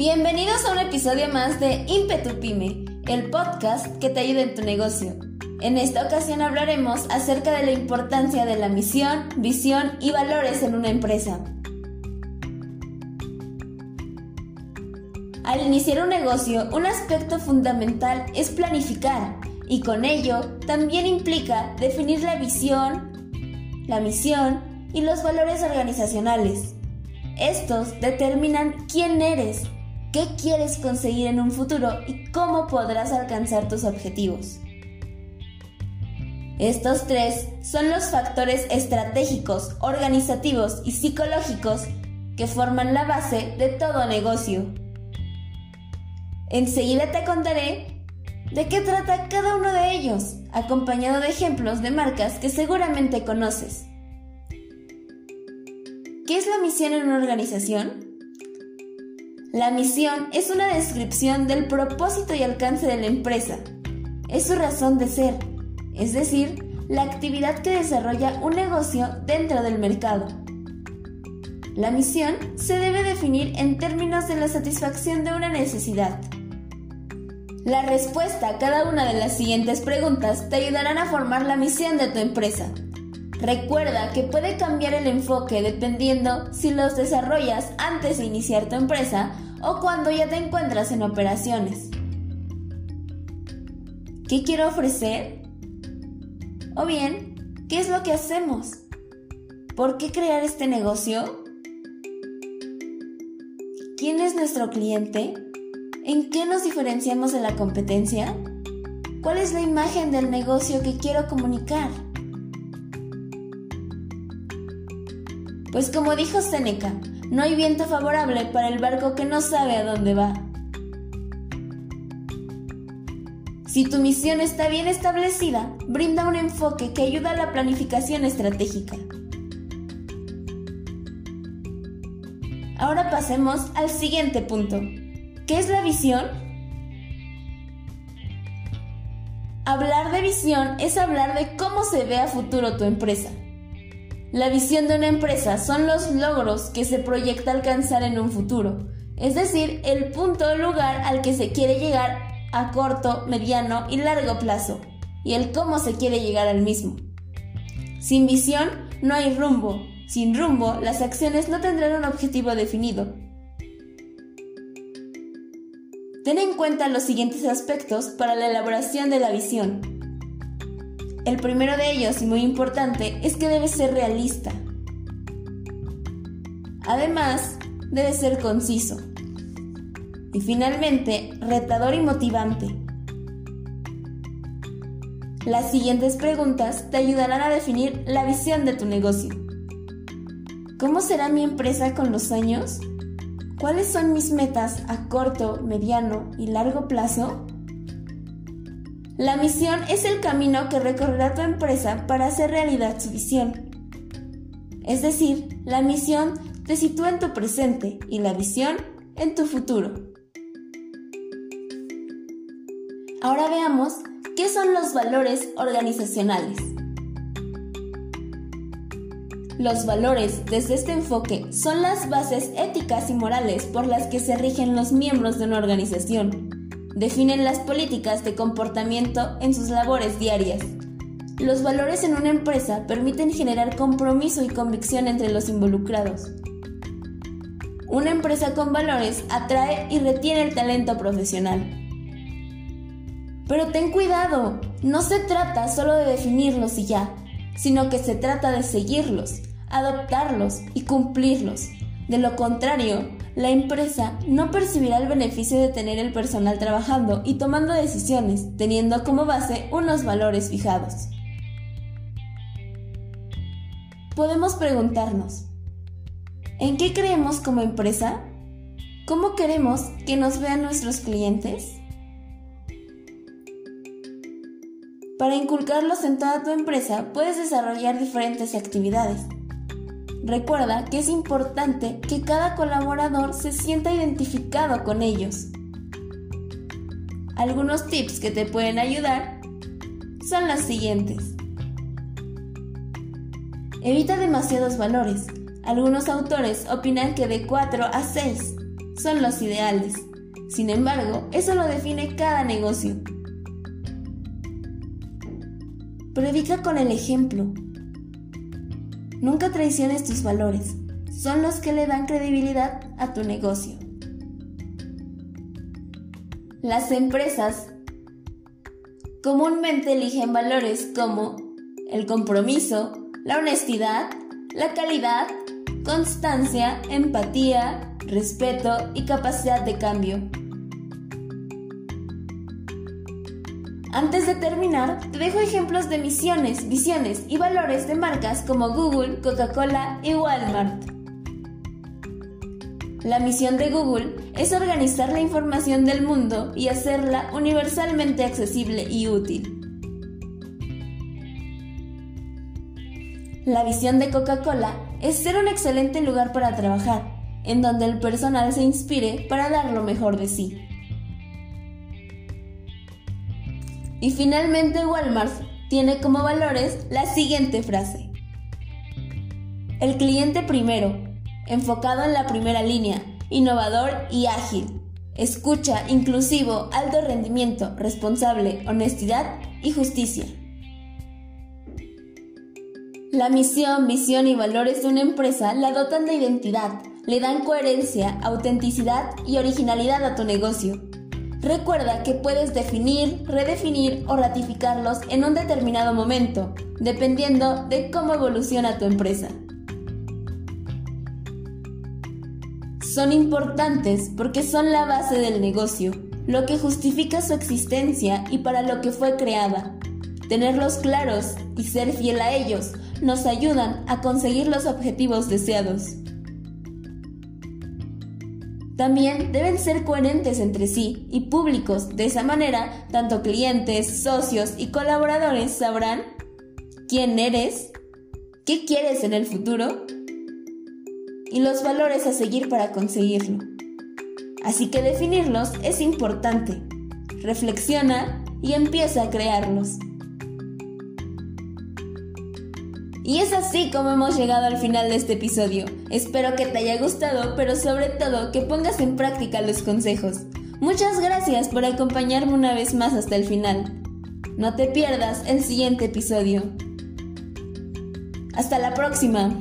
Bienvenidos a un episodio más de Impetu Pyme, el podcast que te ayuda en tu negocio. En esta ocasión hablaremos acerca de la importancia de la misión, visión y valores en una empresa. Al iniciar un negocio, un aspecto fundamental es planificar y con ello también implica definir la visión, la misión y los valores organizacionales. Estos determinan quién eres, qué quieres conseguir en un futuro y cómo podrás alcanzar tus objetivos. Estos tres son los factores estratégicos, organizativos y psicológicos que forman la base de todo negocio. Enseguida te contaré de qué trata cada uno de ellos, acompañado de ejemplos de marcas que seguramente conoces. ¿Qué es la misión en una organización? La misión es una descripción del propósito y alcance de la empresa. Es su razón de ser, es decir, la actividad que desarrolla un negocio dentro del mercado. La misión se debe definir en términos de la satisfacción de una necesidad. La respuesta a cada una de las siguientes preguntas te ayudarán a formar la misión de tu empresa. Recuerda que puede cambiar el enfoque dependiendo si los desarrollas antes de iniciar tu empresa o cuando ya te encuentras en operaciones. ¿Qué quiero ofrecer? O bien, ¿qué es lo que hacemos? ¿Por qué crear este negocio? ¿Quién es nuestro cliente? ¿En qué nos diferenciamos de la competencia? ¿Cuál es la imagen del negocio que quiero comunicar? Pues como dijo Seneca, no hay viento favorable para el barco que no sabe a dónde va. Si tu misión está bien establecida, brinda un enfoque que ayuda a la planificación estratégica. Ahora pasemos al siguiente punto. ¿Qué es la visión? Hablar de visión es hablar de cómo se ve a futuro tu empresa. La visión de una empresa son los logros que se proyecta alcanzar en un futuro, es decir, el punto o lugar al que se quiere llegar a corto, mediano y largo plazo, y el cómo se quiere llegar al mismo. Sin visión no hay rumbo, sin rumbo las acciones no tendrán un objetivo definido. Ten en cuenta los siguientes aspectos para la elaboración de la visión. El primero de ellos, y muy importante, es que debe ser realista. Además, debe ser conciso. Y finalmente, retador y motivante. Las siguientes preguntas te ayudarán a definir la visión de tu negocio. ¿Cómo será mi empresa con los años? ¿Cuáles son mis metas a corto, mediano y largo plazo? La misión es el camino que recorrerá tu empresa para hacer realidad su visión. Es decir, la misión te sitúa en tu presente y la visión en tu futuro. Ahora veamos qué son los valores organizacionales. Los valores desde este enfoque son las bases éticas y morales por las que se rigen los miembros de una organización definen las políticas de comportamiento en sus labores diarias. Los valores en una empresa permiten generar compromiso y convicción entre los involucrados. Una empresa con valores atrae y retiene el talento profesional. Pero ten cuidado, no se trata solo de definirlos y ya, sino que se trata de seguirlos, adoptarlos y cumplirlos. De lo contrario, la empresa no percibirá el beneficio de tener el personal trabajando y tomando decisiones, teniendo como base unos valores fijados. Podemos preguntarnos, ¿en qué creemos como empresa? ¿Cómo queremos que nos vean nuestros clientes? Para inculcarlos en toda tu empresa puedes desarrollar diferentes actividades Recuerda que es importante que cada colaborador se sienta identificado con ellos. Algunos tips que te pueden ayudar son los siguientes. Evita demasiados valores. Algunos autores opinan que de 4 a 6 son los ideales. Sin embargo, eso lo define cada negocio. Predica con el ejemplo. Nunca traiciones tus valores. Son los que le dan credibilidad a tu negocio. Las empresas comúnmente eligen valores como el compromiso, la honestidad, la calidad, constancia, empatía, respeto y capacidad de cambio. Antes de terminar, te dejo ejemplos de misiones, visiones y valores de marcas como Google, Coca-Cola y Walmart. La misión de Google es organizar la información del mundo y hacerla universalmente accesible y útil. La visión de Coca-Cola es ser un excelente lugar para trabajar, en donde el personal se inspire para dar lo mejor de sí. Y finalmente Walmart tiene como valores la siguiente frase. El cliente primero, enfocado en la primera línea, innovador y ágil. Escucha, inclusivo, alto rendimiento, responsable, honestidad y justicia. La misión, visión y valores de una empresa la dotan de identidad, le dan coherencia, autenticidad y originalidad a tu negocio. Recuerda que puedes definir, redefinir o ratificarlos en un determinado momento, dependiendo de cómo evoluciona tu empresa. Son importantes porque son la base del negocio, lo que justifica su existencia y para lo que fue creada. Tenerlos claros y ser fiel a ellos nos ayudan a conseguir los objetivos deseados. También deben ser coherentes entre sí y públicos, de esa manera tanto clientes, socios y colaboradores sabrán quién eres, qué quieres en el futuro y los valores a seguir para conseguirlo. Así que definirlos es importante. Reflexiona y empieza a crearlos. Y es así como hemos llegado al final de este episodio. Espero que te haya gustado, pero sobre todo que pongas en práctica los consejos. Muchas gracias por acompañarme una vez más hasta el final. No te pierdas el siguiente episodio. Hasta la próxima.